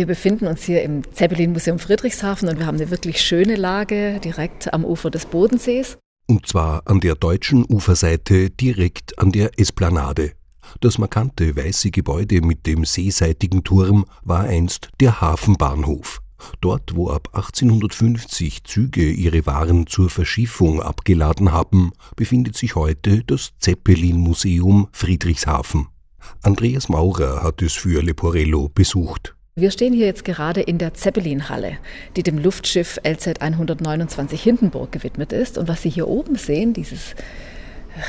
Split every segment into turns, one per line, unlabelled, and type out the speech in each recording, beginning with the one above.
Wir befinden uns hier im Zeppelin Museum Friedrichshafen und wir haben eine wirklich schöne Lage direkt am Ufer des Bodensees.
Und zwar an der deutschen Uferseite direkt an der Esplanade. Das markante weiße Gebäude mit dem seeseitigen Turm war einst der Hafenbahnhof. Dort, wo ab 1850 Züge ihre Waren zur Verschiffung abgeladen haben, befindet sich heute das Zeppelin-Museum Friedrichshafen. Andreas Maurer hat es für Leporello besucht.
Wir stehen hier jetzt gerade in der Zeppelin-Halle, die dem Luftschiff LZ 129 Hindenburg gewidmet ist. Und was Sie hier oben sehen, dieses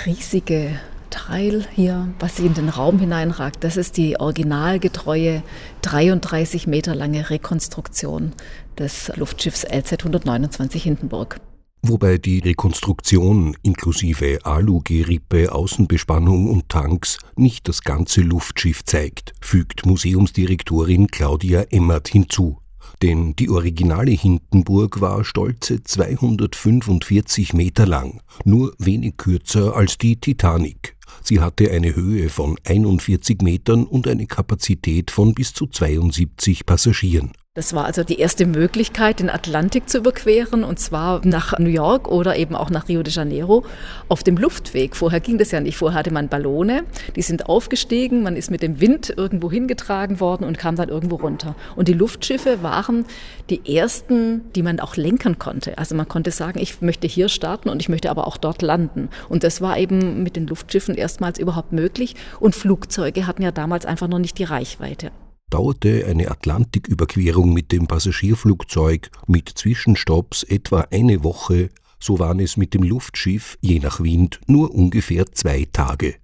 riesige Teil hier, was in den Raum hineinragt, das ist die originalgetreue 33 Meter lange Rekonstruktion des Luftschiffs LZ 129 Hindenburg.
Wobei die Rekonstruktion inklusive Alugerippe, Außenbespannung und Tanks nicht das ganze Luftschiff zeigt, fügt Museumsdirektorin Claudia Emmert hinzu. Denn die originale Hindenburg war stolze 245 Meter lang, nur wenig kürzer als die Titanic. Sie hatte eine Höhe von 41 Metern und eine Kapazität von bis zu 72 Passagieren.
Das war also die erste Möglichkeit, den Atlantik zu überqueren, und zwar nach New York oder eben auch nach Rio de Janeiro auf dem Luftweg. Vorher ging das ja nicht. Vorher hatte man Ballone, die sind aufgestiegen, man ist mit dem Wind irgendwo hingetragen worden und kam dann irgendwo runter. Und die Luftschiffe waren die ersten, die man auch lenken konnte. Also man konnte sagen, ich möchte hier starten und ich möchte aber auch dort landen. Und das war eben mit den Luftschiffen erstmals überhaupt möglich. Und Flugzeuge hatten ja damals einfach noch nicht die Reichweite
dauerte eine Atlantiküberquerung mit dem Passagierflugzeug mit Zwischenstopps etwa eine Woche, so waren es mit dem Luftschiff je nach Wind nur ungefähr zwei Tage.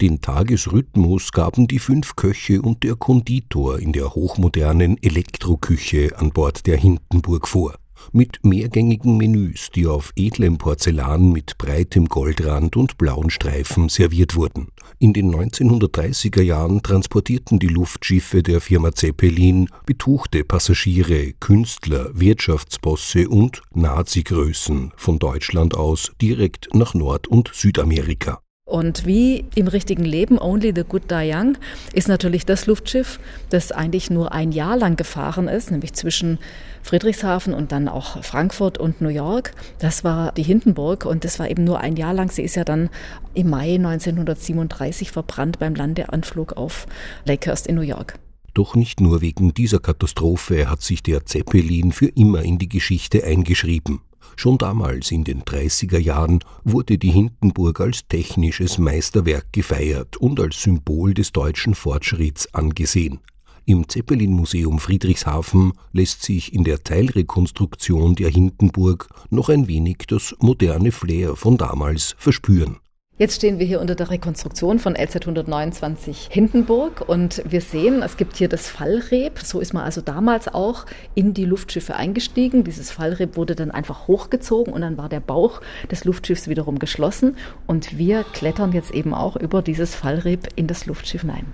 Den Tagesrhythmus gaben die fünf Köche und der Konditor in der hochmodernen Elektroküche an Bord der Hindenburg vor mit mehrgängigen Menüs, die auf edlem Porzellan mit breitem Goldrand und blauen Streifen serviert wurden. In den 1930er Jahren transportierten die Luftschiffe der Firma Zeppelin betuchte Passagiere, Künstler, Wirtschaftsbosse und Nazi-Größen von Deutschland aus direkt nach Nord- und Südamerika.
Und wie im richtigen Leben, Only the Good Die Young, ist natürlich das Luftschiff, das eigentlich nur ein Jahr lang gefahren ist, nämlich zwischen Friedrichshafen und dann auch Frankfurt und New York. Das war die Hindenburg und das war eben nur ein Jahr lang. Sie ist ja dann im Mai 1937 verbrannt beim Landeanflug auf Lakehurst in New York.
Doch nicht nur wegen dieser Katastrophe hat sich der Zeppelin für immer in die Geschichte eingeschrieben. Schon damals in den 30er Jahren wurde die Hindenburg als technisches Meisterwerk gefeiert und als Symbol des deutschen Fortschritts angesehen. Im Zeppelin-Museum Friedrichshafen lässt sich in der Teilrekonstruktion der Hindenburg noch ein wenig das moderne Flair von damals verspüren.
Jetzt stehen wir hier unter der Rekonstruktion von LZ 129 Hindenburg und wir sehen, es gibt hier das Fallreb. So ist man also damals auch in die Luftschiffe eingestiegen. Dieses Fallreb wurde dann einfach hochgezogen und dann war der Bauch des Luftschiffs wiederum geschlossen und wir klettern jetzt eben auch über dieses Fallreb in das Luftschiff hinein.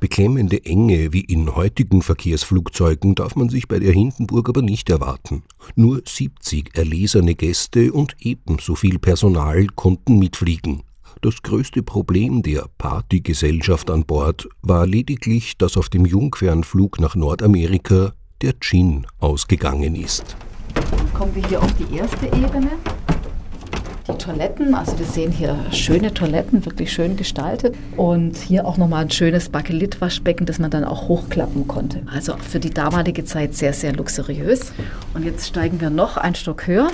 Beklemmende Enge wie in heutigen Verkehrsflugzeugen darf man sich bei der Hindenburg aber nicht erwarten. Nur 70 erlesene Gäste und ebenso viel Personal konnten mitfliegen. Das größte Problem der Partygesellschaft an Bord war lediglich, dass auf dem Jungfernflug nach Nordamerika der Gin ausgegangen ist.
Kommen wir hier auf die erste Ebene die Toiletten. Also wir sehen hier schöne Toiletten, wirklich schön gestaltet. Und hier auch nochmal ein schönes Bakelit-Waschbecken, das man dann auch hochklappen konnte. Also für die damalige Zeit sehr, sehr luxuriös. Und jetzt steigen wir noch ein Stock höher.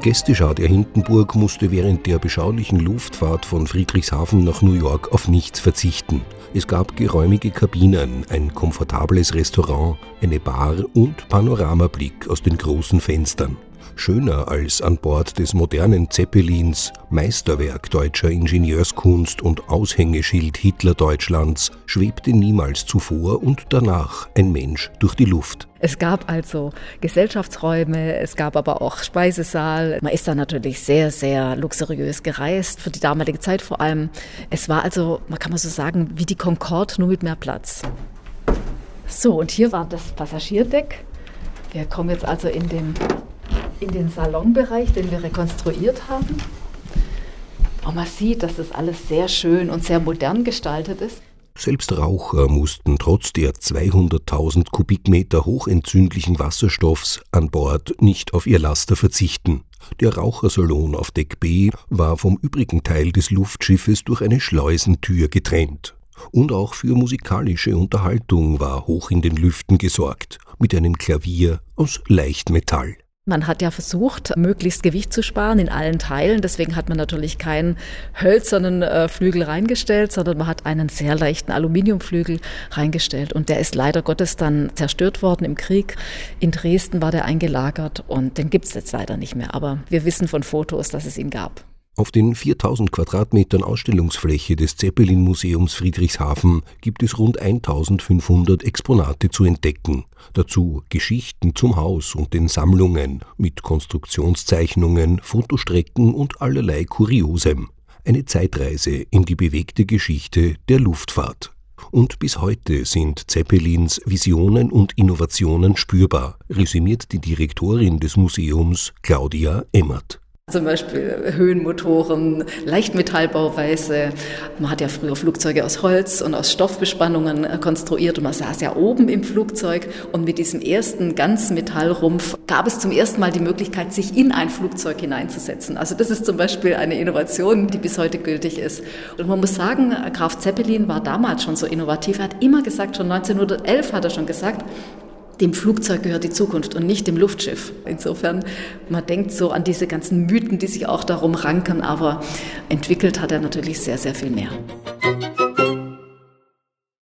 Die Gästeschar der Hindenburg musste während der beschaulichen Luftfahrt von Friedrichshafen nach New York auf nichts verzichten. Es gab geräumige Kabinen, ein komfortables Restaurant, eine Bar und Panoramablick aus den großen Fenstern. Schöner als an Bord des modernen Zeppelins, Meisterwerk deutscher Ingenieurskunst und Aushängeschild Hitler-Deutschlands, schwebte niemals zuvor und danach ein Mensch durch die Luft.
Es gab also Gesellschaftsräume, es gab aber auch Speisesaal. Man ist da natürlich sehr, sehr luxuriös gereist, für die damalige Zeit vor allem. Es war also, man kann mal so sagen, wie die Concorde, nur mit mehr Platz. So, und hier war das Passagierdeck. Wir kommen jetzt also in den in den Salonbereich, den wir rekonstruiert haben. Und man sieht, dass das alles sehr schön und sehr modern gestaltet ist.
Selbst Raucher mussten trotz der 200.000 Kubikmeter hochentzündlichen Wasserstoffs an Bord nicht auf ihr Laster verzichten. Der Rauchersalon auf Deck B war vom übrigen Teil des Luftschiffes durch eine Schleusentür getrennt. Und auch für musikalische Unterhaltung war hoch in den Lüften gesorgt, mit einem Klavier aus Leichtmetall.
Man hat ja versucht, möglichst Gewicht zu sparen in allen Teilen. Deswegen hat man natürlich keinen hölzernen äh, Flügel reingestellt, sondern man hat einen sehr leichten Aluminiumflügel reingestellt. Und der ist leider Gottes dann zerstört worden im Krieg. In Dresden war der eingelagert und den gibt es jetzt leider nicht mehr. Aber wir wissen von Fotos, dass es ihn gab.
Auf den 4000 Quadratmetern Ausstellungsfläche des Zeppelin-Museums Friedrichshafen gibt es rund 1500 Exponate zu entdecken. Dazu Geschichten zum Haus und den Sammlungen mit Konstruktionszeichnungen, Fotostrecken und allerlei Kuriosem. Eine Zeitreise in die bewegte Geschichte der Luftfahrt. Und bis heute sind Zeppelins Visionen und Innovationen spürbar, resümiert die Direktorin des Museums Claudia Emmert.
Zum Beispiel Höhenmotoren, Leichtmetallbauweise. Man hat ja früher Flugzeuge aus Holz und aus Stoffbespannungen äh, konstruiert und man saß ja oben im Flugzeug und mit diesem ersten ganzen Metallrumpf gab es zum ersten Mal die Möglichkeit, sich in ein Flugzeug hineinzusetzen. Also das ist zum Beispiel eine Innovation, die bis heute gültig ist. Und man muss sagen, Graf Zeppelin war damals schon so innovativ. Er hat immer gesagt, schon 1911 hat er schon gesagt, dem Flugzeug gehört die Zukunft und nicht dem Luftschiff. Insofern, man denkt so an diese ganzen Mythen, die sich auch darum ranken, aber entwickelt hat er natürlich sehr, sehr viel mehr.